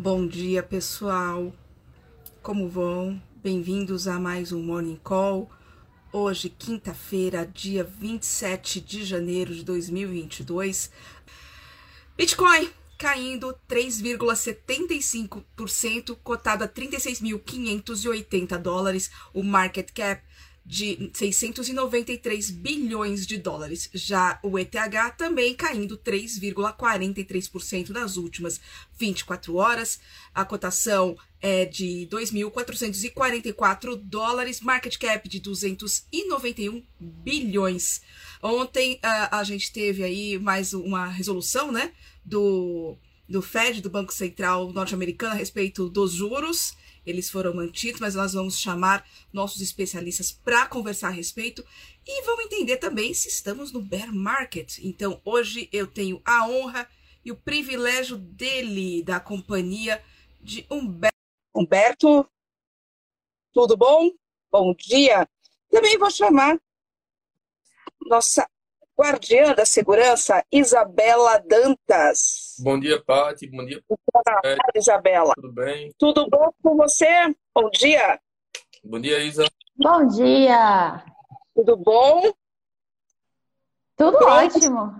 Bom dia, pessoal. Como vão? Bem-vindos a mais um Morning Call. Hoje, quinta-feira, dia 27 de janeiro de 2022. Bitcoin caindo 3,75%, cotado a 36.580 dólares. O market cap de 693 bilhões de dólares. Já o ETH também caindo 3,43% nas últimas 24 horas. A cotação é de 2.444 dólares, market cap de 291 bilhões. Ontem a, a gente teve aí mais uma resolução, né, do, do Fed, do Banco Central norte-americano, a respeito dos juros eles foram mantidos, mas nós vamos chamar nossos especialistas para conversar a respeito e vamos entender também se estamos no bear market. Então, hoje eu tenho a honra e o privilégio dele, da companhia de Humberto. Humberto, tudo bom? Bom dia. Também vou chamar nossa guardiã da segurança, Isabela Dantas. Bom dia, Pati. Bom dia. Boa tarde, Isabela. Tudo bem? Tudo bom com você? Bom dia. Bom dia, Isa. Bom dia. Tudo bom? Tudo Pronto. ótimo.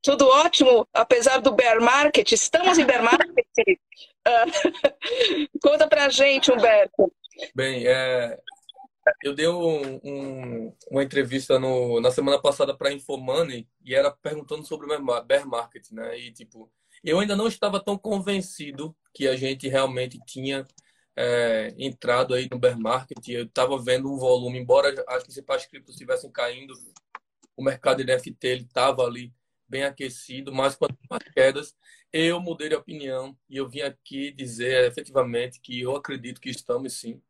Tudo ótimo, apesar do bear market. Estamos em bear market. conta pra gente, Humberto. Bem, é, eu dei um, um, uma entrevista no, na semana passada para Infomoney e era perguntando sobre o bear market, né? E tipo, eu ainda não estava tão convencido que a gente realmente tinha é, entrado aí no bear market. Eu estava vendo um volume, embora as principais criptos estivessem caindo, o mercado de NFT estava ali bem aquecido, mas com as quedas, eu mudei de opinião e eu vim aqui dizer efetivamente que eu acredito que estamos sim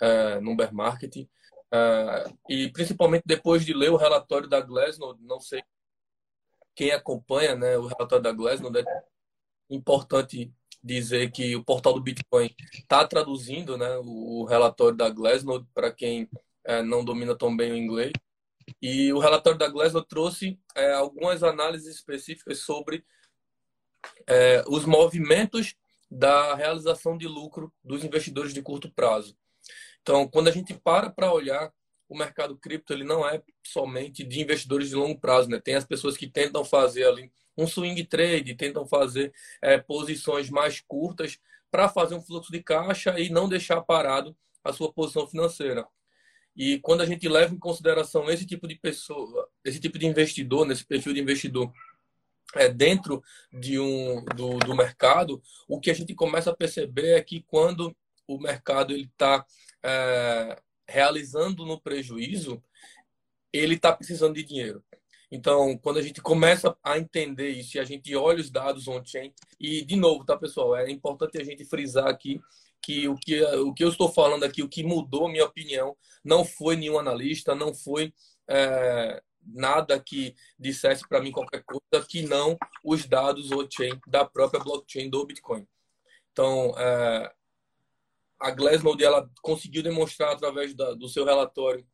uh, no bear market. Uh, e principalmente depois de ler o relatório da Glassnode, não sei quem acompanha né, o relatório da Glassnode, é importante dizer que o portal do Bitcoin está traduzindo né, o relatório da Glassnode para quem uh, não domina tão bem o inglês. E o relatório da Glassnode trouxe é, algumas análises específicas sobre é, os movimentos da realização de lucro dos investidores de curto prazo. Então, quando a gente para para olhar o mercado cripto, ele não é somente de investidores de longo prazo, né? Tem as pessoas que tentam fazer ali um swing trade, tentam fazer é, posições mais curtas para fazer um fluxo de caixa e não deixar parado a sua posição financeira. E quando a gente leva em consideração esse tipo de pessoa, esse tipo de investidor, nesse perfil de investidor, é, dentro de um, do, do mercado, o que a gente começa a perceber é que quando o mercado ele está é, realizando no prejuízo, ele está precisando de dinheiro. Então, quando a gente começa a entender isso e a gente olha os dados on-chain, e de novo, tá, pessoal? É importante a gente frisar aqui que o que, o que eu estou falando aqui, o que mudou minha opinião, não foi nenhum analista, não foi é, nada que dissesse para mim qualquer coisa que não os dados on-chain da própria blockchain do Bitcoin. Então, é, a Glassnode ela conseguiu demonstrar através da, do seu relatório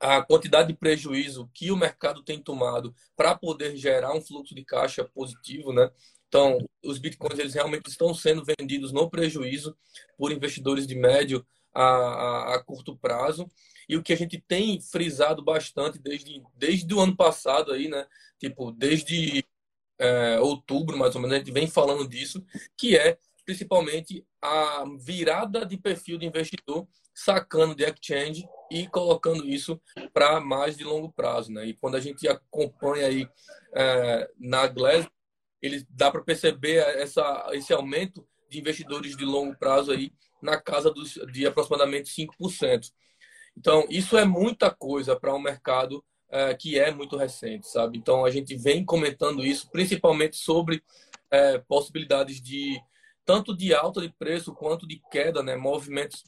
a quantidade de prejuízo que o mercado tem tomado para poder gerar um fluxo de caixa positivo, né? Então, os bitcoins eles realmente estão sendo vendidos no prejuízo por investidores de médio a, a, a curto prazo. E o que a gente tem frisado bastante desde, desde o ano passado aí, né? Tipo, desde é, outubro, mais ou menos, a gente vem falando disso, que é principalmente a virada de perfil de investidor, sacando de exchange e colocando isso para mais de longo prazo. Né? E quando a gente acompanha aí é, na Glass, ele dá para perceber essa, esse aumento de investidores de longo prazo aí na casa dos, de aproximadamente 5%. Então, isso é muita coisa para um mercado é, que é muito recente, sabe? Então, a gente vem comentando isso, principalmente sobre é, possibilidades de tanto de alta de preço quanto de queda, né? Movimentos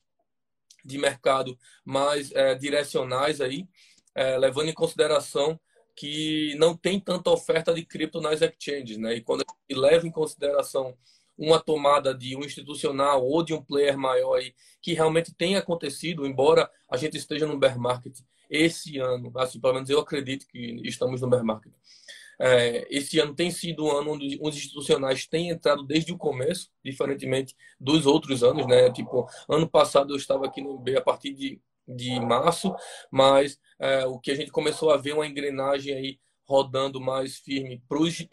de mercado mais é, direcionais aí, é, levando em consideração que não tem tanta oferta de cripto nas exchanges, né? E quando a gente leva em consideração uma tomada de um institucional ou de um player maior aí, que realmente tem acontecido, embora a gente esteja no bear market esse ano, assim, pelo menos eu acredito que estamos no bear market. É, esse ano tem sido um ano onde os institucionais têm entrado desde o começo, diferentemente dos outros anos, né? Tipo, ano passado eu estava aqui no IB a partir de, de março, mas é, o que a gente começou a ver uma engrenagem aí rodando mais firme para os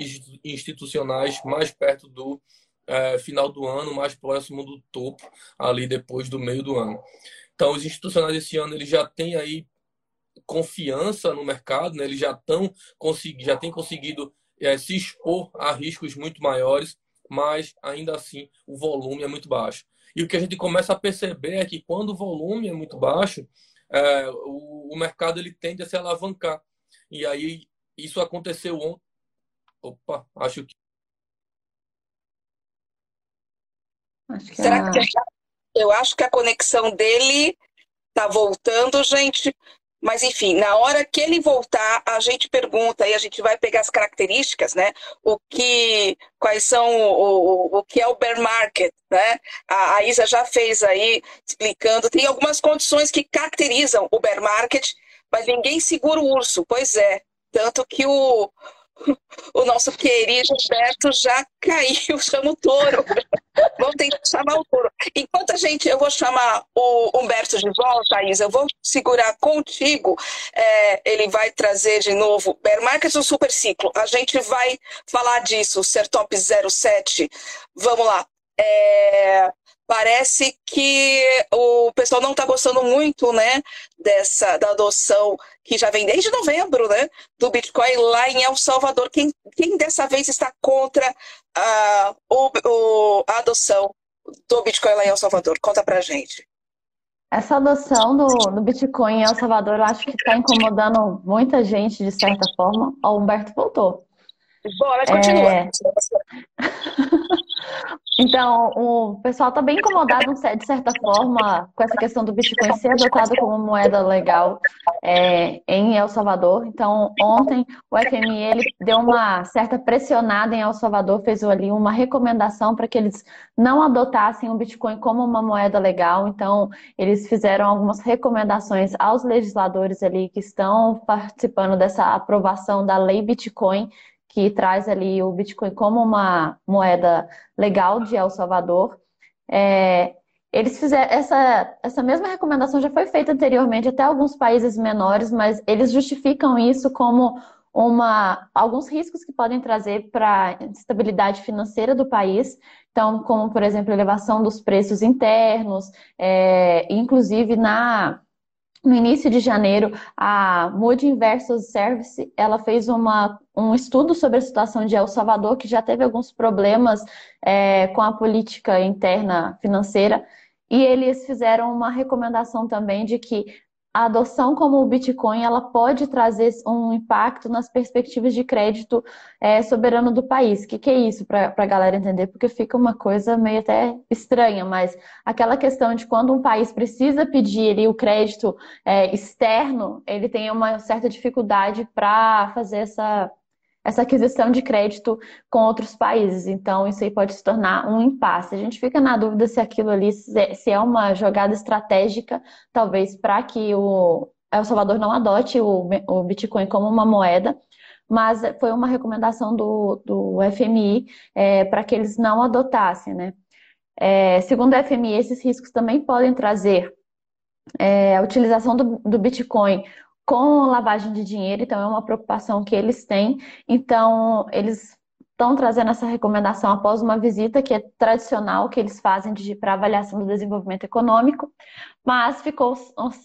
institucionais, mais perto do é, final do ano, mais próximo do topo, ali depois do meio do ano. Então, os institucionais esse ano eles já têm aí confiança no mercado, né? eles já estão já têm conseguido é, se expor a riscos muito maiores, mas ainda assim o volume é muito baixo. E o que a gente começa a perceber é que quando o volume é muito baixo, é, o, o, mercado ele tende a se alavancar. E aí isso aconteceu ontem. Opa, acho que. Acho que Será é... que eu acho que a conexão dele tá voltando, gente. Mas, enfim, na hora que ele voltar, a gente pergunta e a gente vai pegar as características, né? O que, quais são o, o, o que é o bear market, né? A, a Isa já fez aí explicando. Tem algumas condições que caracterizam o bear market, mas ninguém segura o urso. Pois é. Tanto que o, o nosso querido Humberto já caiu, chama o touro. Vamos tentar chamar o touro. Enquanto a gente, eu vou chamar o Humberto de volta, Isa, eu vou segurar contigo. É, ele vai trazer de novo Bear Market ou Super Ciclo. A gente vai falar disso, Sertop 07. Vamos lá. É, parece que o pessoal não está gostando muito, né, dessa da adoção que já vem desde novembro, né, do Bitcoin lá em El Salvador. Quem, quem dessa vez está contra a, o, o, a adoção do Bitcoin lá em El Salvador? Conta pra gente. Essa adoção do, do Bitcoin em El Salvador, eu acho que está incomodando muita gente, de certa forma. O Humberto voltou. Bora, continua. É... então, o pessoal está bem incomodado, de certa forma, com essa questão do Bitcoin ser adotado como moeda legal é, em El Salvador. Então, ontem o FMI ele deu uma certa pressionada em El Salvador, fez ali uma recomendação para que eles não adotassem o Bitcoin como uma moeda legal. Então, eles fizeram algumas recomendações aos legisladores ali que estão participando dessa aprovação da lei Bitcoin que traz ali o Bitcoin como uma moeda legal de El Salvador. É, eles fizeram essa, essa mesma recomendação já foi feita anteriormente até alguns países menores, mas eles justificam isso como uma, alguns riscos que podem trazer para a estabilidade financeira do país. Então, como, por exemplo, elevação dos preços internos, é, inclusive na no início de janeiro, a Moody Inversus Service, ela fez uma, um estudo sobre a situação de El Salvador, que já teve alguns problemas é, com a política interna financeira, e eles fizeram uma recomendação também de que a adoção como o Bitcoin ela pode trazer um impacto nas perspectivas de crédito é, soberano do país. O que, que é isso para a galera entender? Porque fica uma coisa meio até estranha, mas aquela questão de quando um país precisa pedir ali, o crédito é, externo, ele tem uma certa dificuldade para fazer essa essa aquisição de crédito com outros países. Então, isso aí pode se tornar um impasse. A gente fica na dúvida se aquilo ali se é uma jogada estratégica, talvez para que o El Salvador não adote o, Bitcoin como uma moeda, mas foi uma recomendação do, do FMI é, para que eles não adotassem, né? É, segundo o FMI, esses riscos também podem trazer é, a utilização do, do Bitcoin com lavagem de dinheiro, então é uma preocupação que eles têm. Então, eles estão trazendo essa recomendação após uma visita que é tradicional que eles fazem para avaliação do desenvolvimento econômico, mas ficou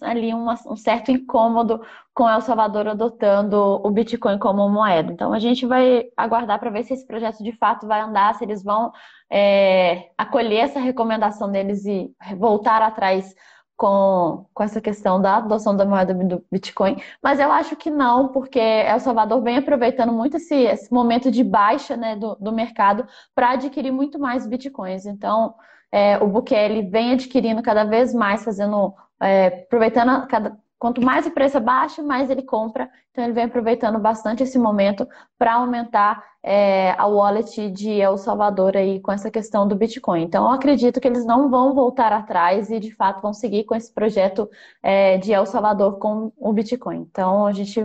ali uma, um certo incômodo com El Salvador adotando o Bitcoin como moeda. Então a gente vai aguardar para ver se esse projeto de fato vai andar, se eles vão é, acolher essa recomendação deles e voltar atrás com, com essa questão da adoção da moeda do Bitcoin, mas eu acho que não, porque El Salvador vem aproveitando muito esse, esse momento de baixa né, do, do mercado para adquirir muito mais Bitcoins. Então, é, o Bukele vem adquirindo cada vez mais, fazendo, é, aproveitando cada, Quanto mais o preço é baixo, mais ele compra. Então ele vem aproveitando bastante esse momento para aumentar é, a wallet de El Salvador aí com essa questão do Bitcoin. Então eu acredito que eles não vão voltar atrás e de fato vão seguir com esse projeto é, de El Salvador com o Bitcoin. Então a gente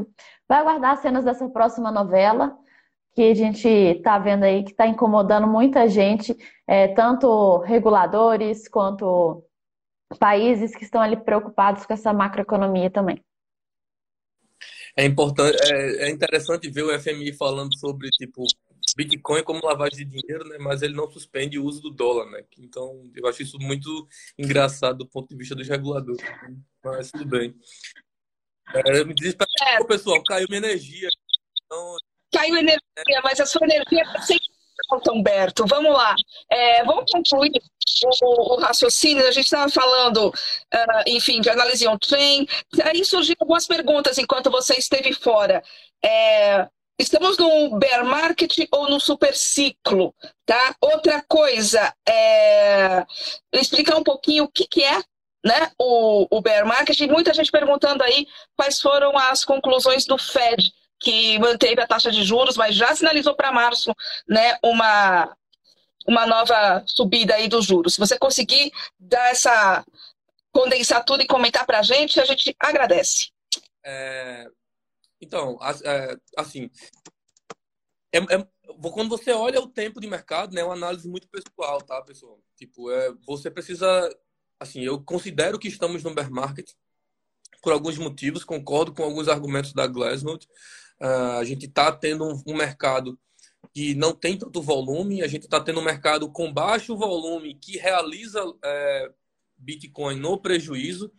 vai aguardar as cenas dessa próxima novela. que a gente está vendo aí que está incomodando muita gente, é, tanto reguladores quanto países que estão ali preocupados com essa macroeconomia também. É importante, é, é interessante ver o FMI falando sobre tipo Bitcoin como lavagem de dinheiro, né? Mas ele não suspende o uso do dólar, né? Então eu acho isso muito engraçado do ponto de vista dos reguladores. Mas tudo bem. É, me diz, é. pessoal, caiu minha energia. Então... Caiu energia, mas a sua energia é sem Humberto. Vamos lá. É, vamos concluir o, o, raciocínio. A gente estava falando, uh, enfim, de análise on-train. Aí surgiram algumas perguntas enquanto você esteve fora. É, estamos no bear market ou no super ciclo, tá? Outra coisa, é, explicar um pouquinho o que, que é né, o, o bear market. E muita gente perguntando aí quais foram as conclusões do Fed que manteve a taxa de juros, mas já sinalizou para março né, uma, uma nova subida aí dos juros. Se você conseguir dar essa condensar tudo e comentar para a gente, a gente agradece. É, então, é, assim, é, é, quando você olha o tempo de mercado, né, é uma análise muito pessoal, tá, pessoal? Tipo, é, você precisa, assim, eu considero que estamos no bear market por alguns motivos, concordo com alguns argumentos da Glassnode, a gente está tendo um, mercado que não tem tanto volume, a gente está tendo um mercado com baixo volume que realiza é, Bitcoin no prejuízo.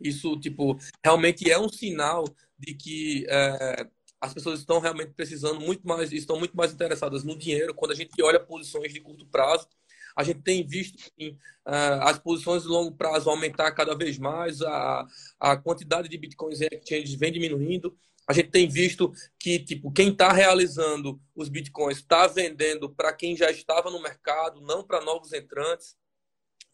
Isso, tipo, realmente é um sinal de que é, as pessoas estão realmente precisando muito mais, estão muito mais interessadas no dinheiro. Quando a gente olha posições de curto prazo, a gente tem visto assim, as posições de longo prazo aumentar cada vez mais, a, a quantidade de bitcoins em exchanges vem diminuindo a gente tem visto que tipo quem está realizando os bitcoins está vendendo para quem já estava no mercado, não para novos entrantes.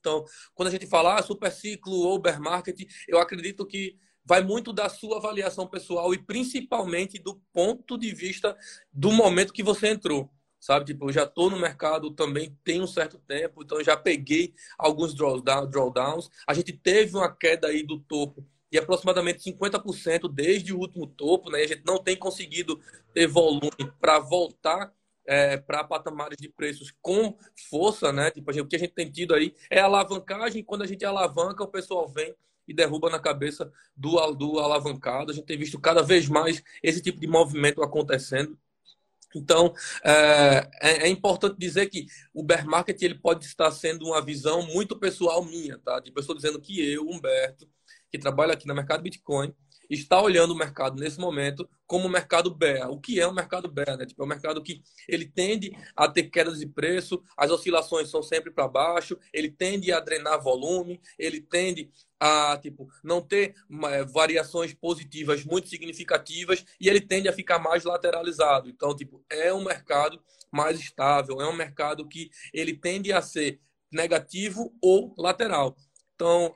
Então, quando a gente fala ah, super ciclo ou bear market, eu acredito que vai muito da sua avaliação pessoal e principalmente do ponto de vista do momento que você entrou. Sabe, tipo, eu já estou no mercado também tem um certo tempo, então já peguei alguns drawdowns. A gente teve uma queda aí do topo de aproximadamente 50% desde o último topo, né? A gente não tem conseguido ter volume para voltar é, para patamares de preços com força, né? Tipo, o que a gente tem tido aí é alavancagem. Quando a gente alavanca, o pessoal vem e derruba na cabeça do, do alavancado. A gente tem visto cada vez mais esse tipo de movimento acontecendo. Então, é, é, é, importante dizer que o bear market ele pode estar sendo uma visão muito pessoal minha, tá? Tipo, eu estou dizendo que eu, Humberto, que trabalha aqui no mercado Bitcoin, está olhando o mercado nesse momento como um mercado bear. O que é um mercado bear? Né? Tipo, é um mercado que ele tende a ter quedas de preço, as oscilações são sempre para baixo, ele tende a drenar volume, ele tende a tipo não ter é, variações positivas muito significativas e ele tende a ficar mais lateralizado. Então, tipo, é um mercado mais estável, é um mercado que ele tende a ser negativo ou lateral. Então,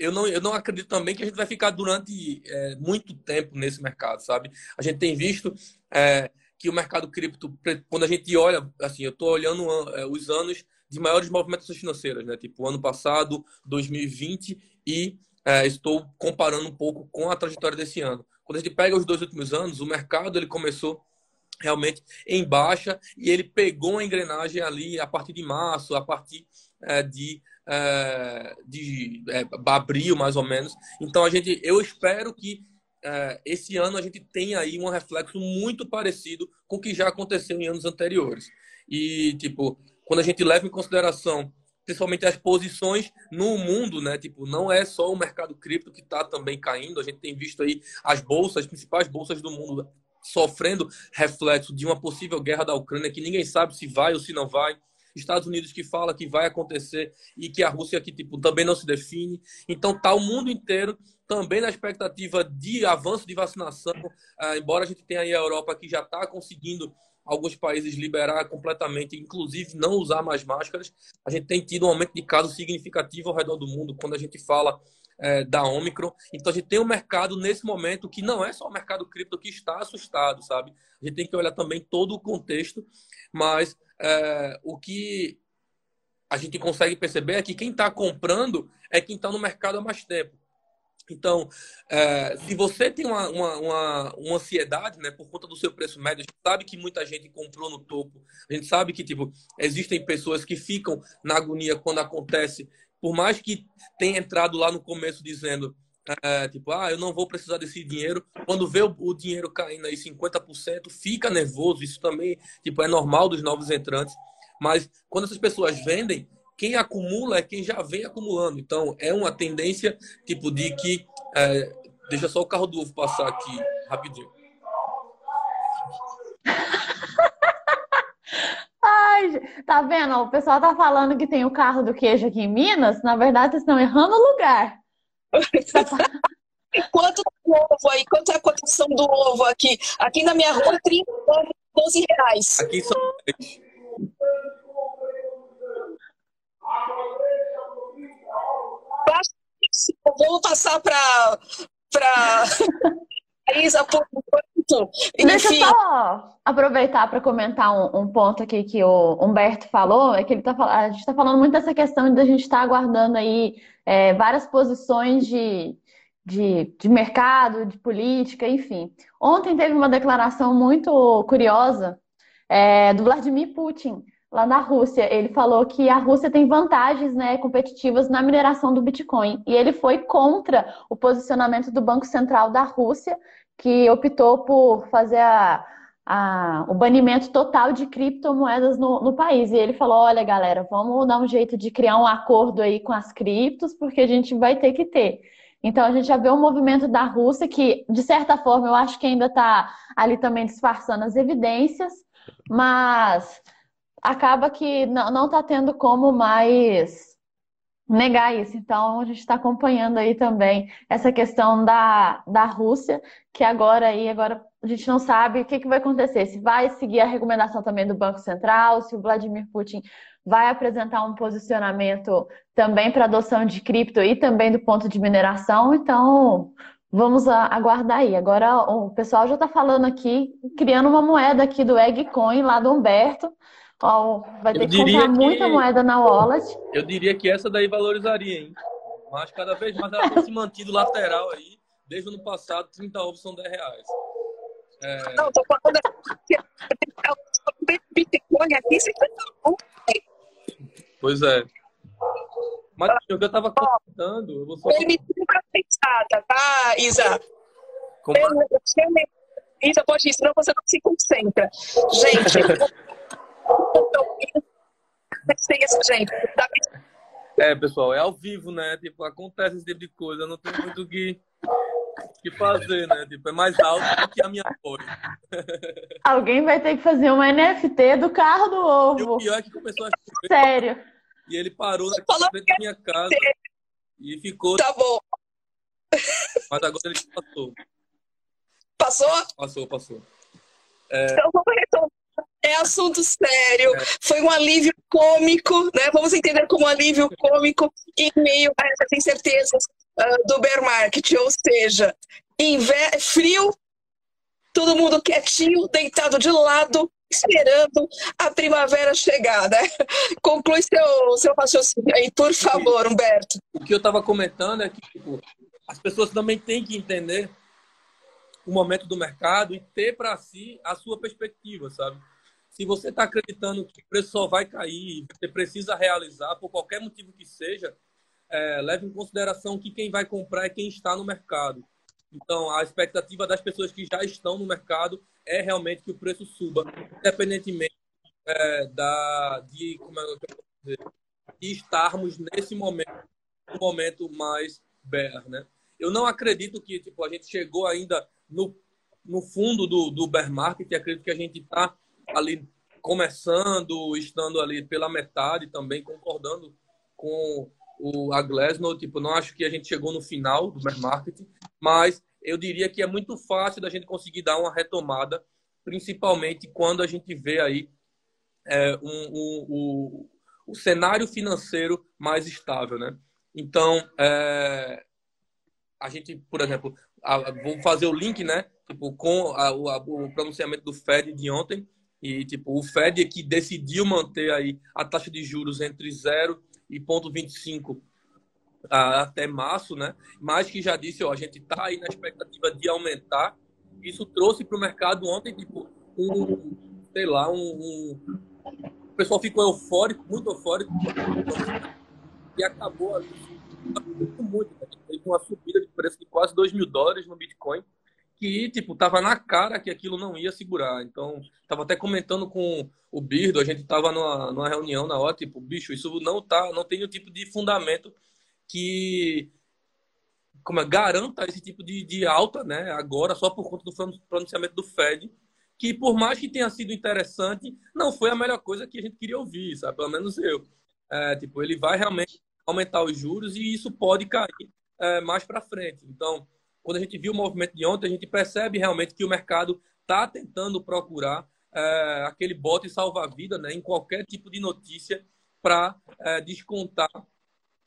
eu não, eu não acredito também que a gente vai ficar durante é, muito tempo nesse mercado, sabe? A gente tem visto é, que o mercado cripto, quando a gente olha, assim, eu estou olhando é, os anos de maiores movimentações financeiras, né? Tipo, ano passado, 2020, e é, estou comparando um pouco com a trajetória desse ano. Quando a gente pega os dois últimos anos, o mercado ele começou realmente em baixa e ele pegou a engrenagem ali a partir de março, a partir é, de é, de é, abril, mais ou menos. Então, a gente, eu espero que é, esse ano a gente tenha aí um reflexo muito parecido com o que já aconteceu em anos anteriores. E, tipo, quando a gente leva em consideração principalmente as posições no mundo, né? Tipo, não é só o mercado cripto que está também caindo. A gente tem visto aí as bolsas, as principais bolsas do mundo sofrendo reflexo de uma possível guerra da Ucrânia que ninguém sabe se vai ou se não vai. Estados Unidos que fala que vai acontecer e que a Rússia que tipo também não se define. Então tá o mundo inteiro também na expectativa de avanço de vacinação, ah, embora a gente tenha aí a Europa que já está conseguindo alguns países liberar completamente, inclusive não usar mais máscaras. A gente tem tido um aumento de casos significativo ao redor do mundo quando a gente fala é, da Omicron. Então a gente tem um mercado nesse momento que não é só o mercado cripto que está assustado, sabe? A gente tem que olhar também todo o contexto, mas é, o que a gente consegue perceber é que quem está comprando é quem está no mercado há mais tempo. Então, é, se você tem uma, uma, uma, uma, ansiedade né, por conta do seu preço médio, a gente sabe que muita gente comprou no topo. A gente sabe que tipo, existem pessoas que ficam na agonia quando acontece. Por mais que tenha entrado lá no começo dizendo é, tipo, ah, eu não vou precisar desse dinheiro. Quando vê o, o, dinheiro caindo aí 50%, fica nervoso. Isso também tipo, é normal dos novos entrantes. Mas quando essas pessoas vendem, quem acumula é quem já vem acumulando. Então, é uma tendência, tipo, de que. É, deixa só o carro do ovo passar aqui rapidinho. Ai, tá vendo? O pessoal tá falando que tem o carro do queijo aqui em Minas. Na verdade, vocês estão errando o lugar. Quanto ovo aí? Quanto é a cotação do ovo aqui? Aqui na minha rua, 30, 12 reais. Aqui são Vamos passar para para Isa por enquanto. Deixa eu só aproveitar para comentar um, um, ponto aqui que o Humberto falou, é que ele tá, a gente está falando muito dessa questão de a gente estar tá aguardando aí é, várias posições de, de, de mercado, de política, enfim. Ontem teve uma declaração muito curiosa é, do Vladimir Putin, lá na Rússia. Ele falou que a Rússia tem vantagens né, competitivas na mineração do Bitcoin. E ele foi contra o posicionamento do Banco Central da Rússia, que optou por fazer a, a, o banimento total de criptomoedas no, no, país. E ele falou: olha, galera, vamos dar um jeito de criar um acordo aí com as criptos, porque a gente vai ter que ter. Então a gente já vê um movimento da Rússia que, de certa forma, eu acho que ainda está ali também disfarçando as evidências, mas acaba que não está tendo como mais negar isso. Então, a gente está acompanhando aí também essa questão da, da Rússia, que agora aí, agora a gente não sabe o que, que vai acontecer, se vai seguir a recomendação também do Banco Central, se o Vladimir Putin vai apresentar um posicionamento também para adoção de cripto e também do ponto de mineração. Então, vamos aguardar aí. Agora, o pessoal já está falando aqui, criando uma moeda aqui do Eggcoin, lá do Humberto, Ó, vai ter que comprar que, muita moeda na wallet. Eu diria que essa daí valorizaria, hein? Mas cada vez mais ela tem se mantido lateral aí. Desde o ano passado, 30 ovos são 10 reais. É... Não, tô falando Bitcoin aqui, Pois é. Mas o que eu tava contando, eu vou só... Permitindo pra pensada, tá, Isa? Como... Isa, pode ir, senão você não se concentra. Gente, gente. É, pessoal, é ao vivo, né? Tipo, acontece esse tipo de coisa. Eu não tenho muito o que, que fazer, né? Tipo, é mais alto do que a minha voz. Alguém vai ter que fazer um NFT do carro do ovo. E o pior é que começou a chover. Sério. E ele parou na frente da minha casa. E ficou. Tá bom. Mas agora ele passou. Passou? Passou, passou. É... Então vamos retomar é assunto sério, foi um alívio cômico, né? Vamos entender como alívio cômico em meio a essas incertezas uh, do bear market, ou seja, frio, todo mundo quietinho, deitado de lado, esperando a primavera chegar, né? Conclui seu, seu raciocínio aí, por favor, Humberto. O que eu estava comentando é que tipo, as pessoas também têm que entender o momento do mercado e ter para si a sua perspectiva, sabe? Se você está acreditando que o preço só vai cair, você precisa realizar, por qualquer motivo que seja, é, leve em consideração que quem vai comprar é quem está no mercado. Então, a expectativa das pessoas que já estão no mercado é realmente que o preço suba, independentemente é, da, de, como é que eu dizer, de estarmos nesse momento, um momento mais bear, né? Eu não acredito que tipo, a gente chegou ainda no, no fundo do, do bear market, acredito que a gente está ali começando, estando ali pela metade também, concordando com o, a Glassnode. Tipo, não acho que a gente chegou no final do bear market, mas eu diria que é muito fácil da gente conseguir dar uma retomada, principalmente quando a gente vê aí é, um, um, um, o cenário financeiro mais estável, né? Então, é, a gente, por exemplo, a, vou fazer o link, né? Tipo, com a, a, o pronunciamento do Fed de ontem, e tipo, o Fed que decidiu manter aí a taxa de juros entre 0 e 0,25 até março, né? Mas que já disse, ó, a gente está aí na expectativa de aumentar. Isso trouxe para o mercado ontem, tipo, um, sei lá, um, um, o pessoal ficou eufórico, muito eufórico, e acabou ali, muito, né? teve uma subida de preço de quase 2 mil dólares no Bitcoin, que, tipo, tava na cara que aquilo não ia segurar. Então, tava até comentando com o Birdo, a gente tava numa, numa reunião na hora, tipo, bicho, isso não tá, não tem o tipo de fundamento que como é, garanta esse tipo de, de alta, né, agora, só por conta do pronunciamento do Fed, que por mais que tenha sido interessante, não foi a melhor coisa que a gente queria ouvir, sabe? Pelo menos eu. É, tipo, ele vai realmente aumentar os juros e isso pode cair é, mais para frente. Então, quando a gente viu o movimento de ontem, a gente percebe realmente que o mercado está tentando procurar é, aquele bote salva-vida né, em qualquer tipo de notícia para é, descontar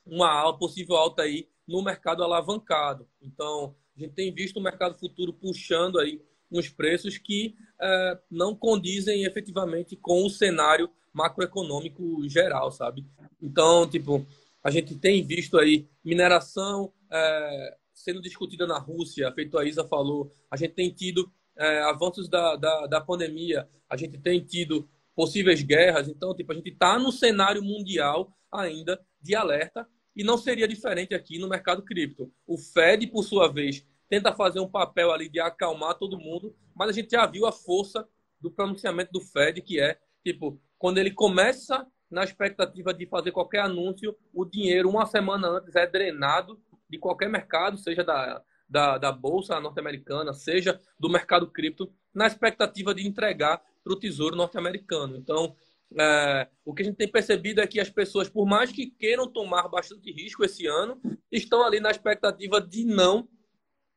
uma possível alta aí no mercado alavancado. Então, a gente tem visto o mercado futuro puxando aí uns preços que é, não condizem efetivamente com o cenário macroeconômico geral, sabe? Então, tipo, a gente tem visto aí mineração é, sendo discutida na Rússia, feito a Isa falou, a gente tem tido é, avanços da, da, da pandemia, a gente tem tido possíveis guerras, então, tipo, a gente está no cenário mundial ainda de alerta e não seria diferente aqui no mercado cripto. O Fed, por sua vez, tenta fazer um papel ali de acalmar todo mundo, mas a gente já viu a força do pronunciamento do Fed, que é, tipo, quando ele começa na expectativa de fazer qualquer anúncio, o dinheiro uma semana antes é drenado de qualquer mercado, seja da, da, da Bolsa norte-americana, seja do mercado cripto, na expectativa de entregar para o Tesouro norte-americano. Então, é, o que a gente tem percebido é que as pessoas, por mais que queiram tomar bastante risco esse ano, estão ali na expectativa de não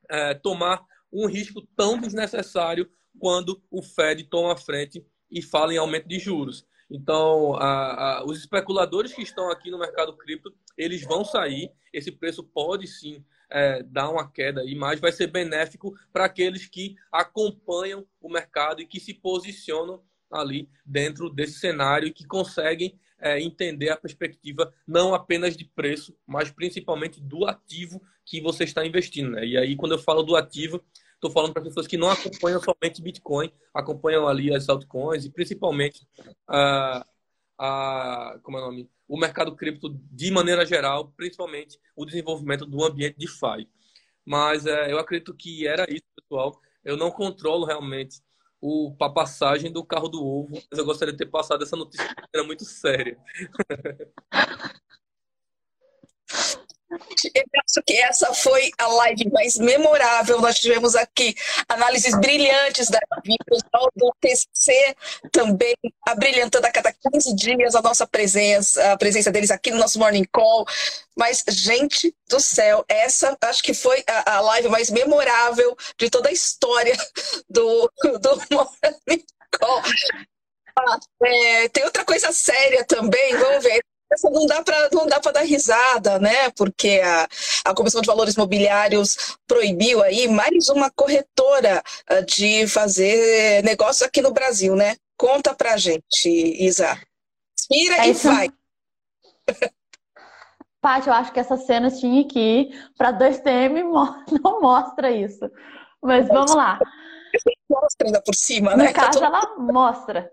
é, tomar um risco tão desnecessário quando o Fed toma a frente e fala em aumento de juros. Então, a, a, os especuladores que estão aqui no mercado cripto, eles vão sair. Esse preço pode sim é, dar uma queda aí, mas vai ser benéfico para aqueles que acompanham o mercado e que se posicionam ali dentro desse cenário e que conseguem é, entender a perspectiva não apenas de preço, mas principalmente do ativo que você está investindo. Né? E aí, quando eu falo do ativo, estou falando para pessoas que não acompanham somente Bitcoin, acompanham ali as altcoins e principalmente a, a como é o nome? o mercado cripto de maneira geral, principalmente o desenvolvimento do ambiente DeFi. Mas é, eu acredito que era isso, pessoal. Eu não controlo realmente o, a passagem do carro do ovo, mas eu gostaria de ter passado essa notícia era muito séria. Eu acho que essa foi a live mais memorável. Nós tivemos aqui análises brilhantes da pessoal do TCC também abrilhantando a cada 15 dias a nossa presença, a presença deles aqui no nosso Morning Call. Mas, gente do céu, essa acho que foi a, a live mais memorável de toda a história do, do Morning Call. Ah, é, tem outra coisa séria também, vamos ver não dá para não dá para dar risada, né? Porque a, a Comissão de Valores Mobiliários proibiu aí mais uma corretora ah, de fazer negócio aqui no Brasil, né? Conta pra gente, Isa. Inspira é e isso... vai. Paty, eu acho que essa cena tinha que ir para 2TM não mostra isso. Mas vamos lá. Mostra ainda por cima, né? No caso, ela mostra.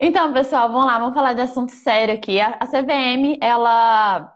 Então, pessoal, vamos lá, vamos falar de assunto sério aqui. A, CVM, ela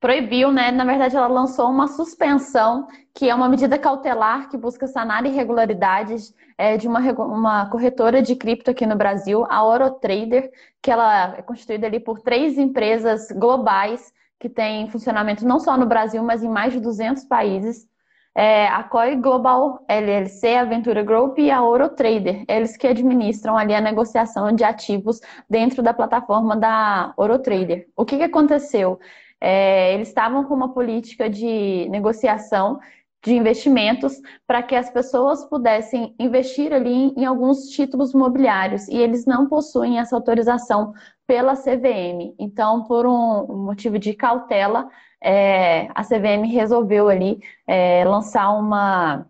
proibiu, né? Na verdade, ela lançou uma suspensão, que é uma medida cautelar que busca sanar irregularidades é, de uma, uma corretora de cripto aqui no Brasil, a Orotrader, que ela é constituída ali por três empresas globais que têm funcionamento não só no Brasil, mas em mais de 200 países é, a COI Global LLC, a Ventura Group e a Orotrader, eles que administram ali a negociação de ativos dentro da plataforma da Orotrader. O que, que aconteceu? É, eles estavam com uma política de negociação de investimentos para que as pessoas pudessem investir ali em, alguns títulos imobiliários e eles não possuem essa autorização pela CVM. Então, por um motivo de cautela, é, a CVM resolveu ali é, lançar uma,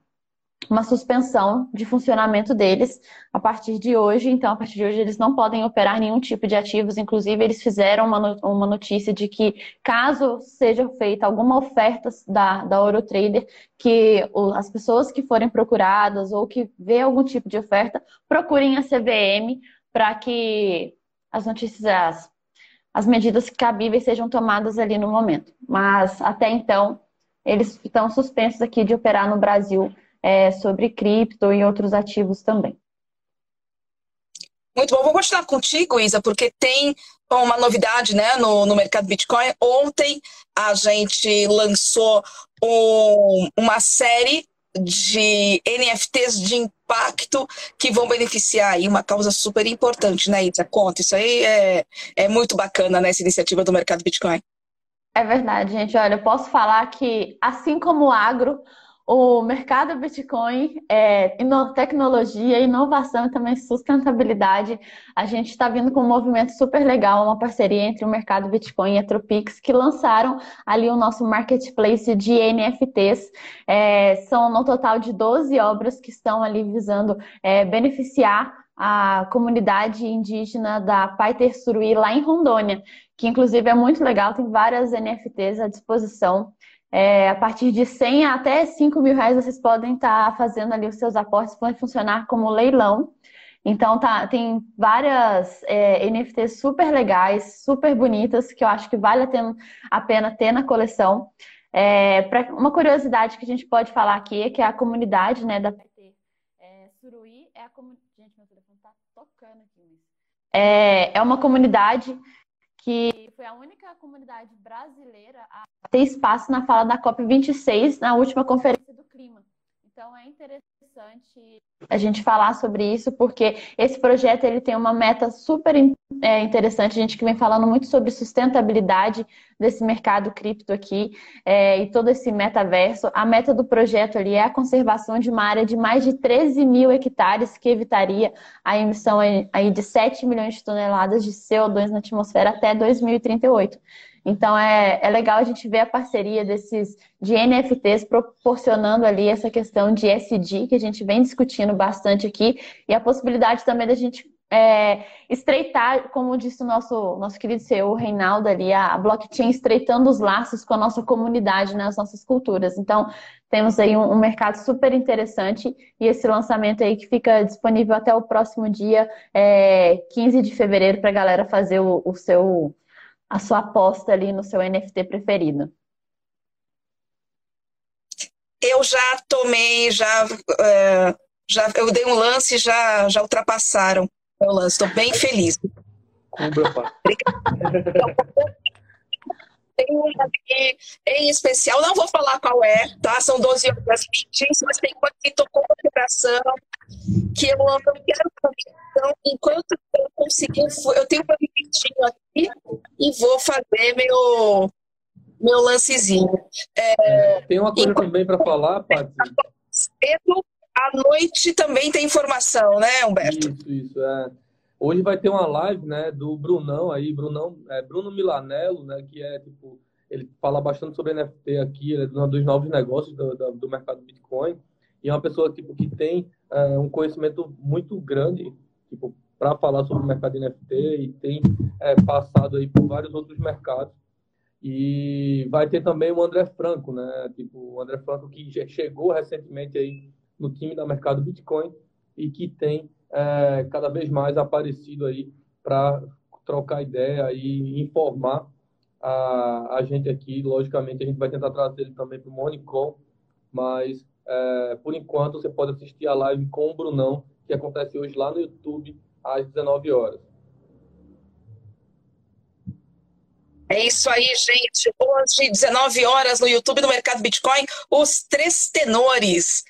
uma suspensão de funcionamento deles a partir de hoje. Então, a partir de hoje, eles não podem operar nenhum tipo de ativos. Inclusive, eles fizeram uma, uma notícia de que, caso seja feita alguma oferta da, da Eurotrader, que as pessoas que forem procuradas ou que vê algum tipo de oferta, procurem a CVM para que as notícias, as, as medidas cabíveis sejam tomadas ali no momento. Mas, até então, eles estão suspensos aqui de operar no Brasil é, sobre cripto e outros ativos também. Muito bom, vou continuar contigo, Isa, porque tem uma novidade né, no, no mercado Bitcoin. Ontem a gente lançou um, uma série de NFTs de impacto que vão beneficiar aí uma causa super importante, né, Isa? Conta, isso aí é, é muito bacana, né, essa iniciativa do mercado Bitcoin. É verdade, gente. Olha, eu posso falar que, assim como o agro, o mercado Bitcoin, é, tecnologia, inovação e também sustentabilidade. A gente está vindo com um movimento super legal, uma parceria entre o mercado Bitcoin e a Tropix, que lançaram ali o nosso marketplace de NFTs. É, são no total de 12 obras que estão ali visando é, beneficiar a comunidade indígena da Paiter Suruí lá em Rondônia, que inclusive é muito legal, tem várias NFTs à disposição. É, a partir de 100 até 5 mil reais vocês podem estar tá fazendo ali os seus aportes, pode funcionar como leilão. Então tá, tem várias é, NFTs super legais, super bonitas, que eu acho que vale a pena ter na coleção. É, pra, uma curiosidade que a gente pode falar aqui é que a comunidade né, da PT é, Suruí é a comunidade. Gente, meu telefone tá tocando aqui. É, é uma comunidade que foi a única comunidade brasileira a ter espaço na fala da COP26 na última conferência do clima. Então é interessante a gente falar sobre isso, porque esse projeto ele tem uma meta super é, interessante, a gente que vem falando muito sobre sustentabilidade desse mercado cripto aqui é, e todo esse metaverso. A meta do projeto ali é a conservação de uma área de mais de 13 mil hectares, que evitaria a emissão aí de 7 milhões de toneladas de CO2 na atmosfera até 2038. Então é, é legal a gente ver a parceria desses de NFTs proporcionando ali essa questão de SD que a gente vem discutindo bastante aqui e a possibilidade também da gente é, estreitar, como disse o nosso, nosso querido CEO Reinaldo ali, a blockchain estreitando os laços com a nossa comunidade, né, as nossas culturas. Então, temos aí um, um, mercado super interessante e esse lançamento aí que fica disponível até o próximo dia, é, 15 de fevereiro, para a galera fazer o, o seu a sua aposta ali no seu NFT preferido? Eu já tomei, já, uh, já eu dei um lance, já já ultrapassaram o lance. Estou bem feliz. tem uma aqui em especial, não vou falar qual é, tá? São 12 horas, mas tem uma que tocou o coração, que eu não quero então, enquanto eu conseguir, eu tenho um minutinho aqui e vou fazer meu, meu lancezinho. É, tem uma coisa também para falar, Paty. Cedo, à noite também tem informação, né, Humberto? Isso, isso. É. Hoje vai ter uma live, né, do Brunão aí, Brunão, é, Bruno Milanello, né, que é tipo, ele fala bastante sobre NFT aqui, ele é um dos novos negócios do, do, do mercado Bitcoin e é uma pessoa tipo que tem é, um conhecimento muito grande tipo, para falar sobre o mercado NFT e tem é, passado aí por vários outros mercados. E vai ter também o André Franco, né? Tipo, o André Franco que chegou recentemente aí no time da mercado Bitcoin e que tem é, cada vez mais aparecido aí para trocar ideia e informar a, a gente aqui. Logicamente, a gente vai tentar trazer ele também para o Monicom, mas é, por enquanto você pode assistir a live com o Brunão que acontece hoje lá no YouTube, às 19 horas. É isso aí, gente. Hoje, 19 horas, no YouTube do Mercado Bitcoin, os três tenores.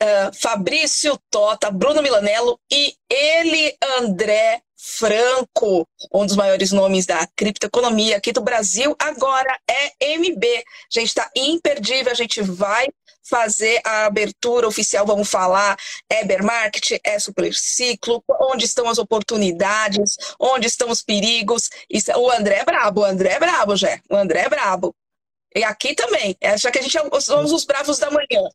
Uh, Fabrício Tota, Bruno Milanello e ele, André Franco, um dos maiores nomes da criptoeconomia aqui do Brasil, agora é MB. Gente, está imperdível, a gente vai fazer a abertura oficial, vamos falar, é market, é superciclo, onde estão as oportunidades, onde estão os perigos. Isso, o André é brabo, o André é brabo, Jé. O André é brabo. E aqui também. Acho que a gente é somos os bravos da manhã.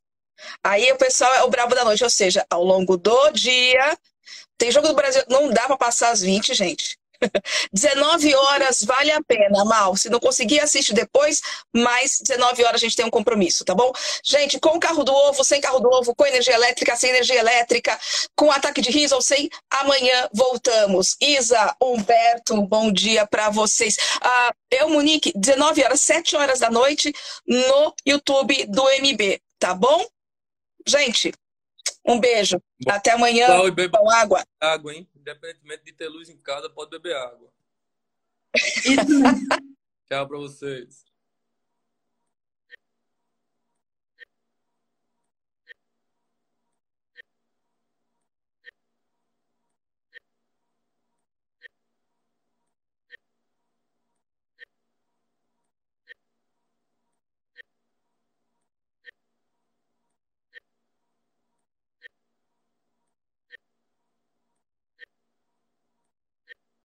Aí o pessoal é o brabo da noite, ou seja, ao longo do dia. Tem jogo do Brasil, não dá para passar as 20, gente. 19 horas vale a pena, Mal. Se não conseguir, assiste depois, mas 19 horas a gente tem um compromisso, tá bom? Gente, com carro do ovo, sem carro do ovo, com energia elétrica, sem energia elétrica, com ataque de riso ou sem, amanhã voltamos. Isa, Humberto, bom dia para vocês. Ah, eu, Monique, 19 horas, 7 horas da noite, no YouTube do MB, tá bom? Gente, um beijo. Bom, Até amanhã. Com água. Água, hein? Independentemente de ter luz em casa, pode beber água. Tchau pra vocês.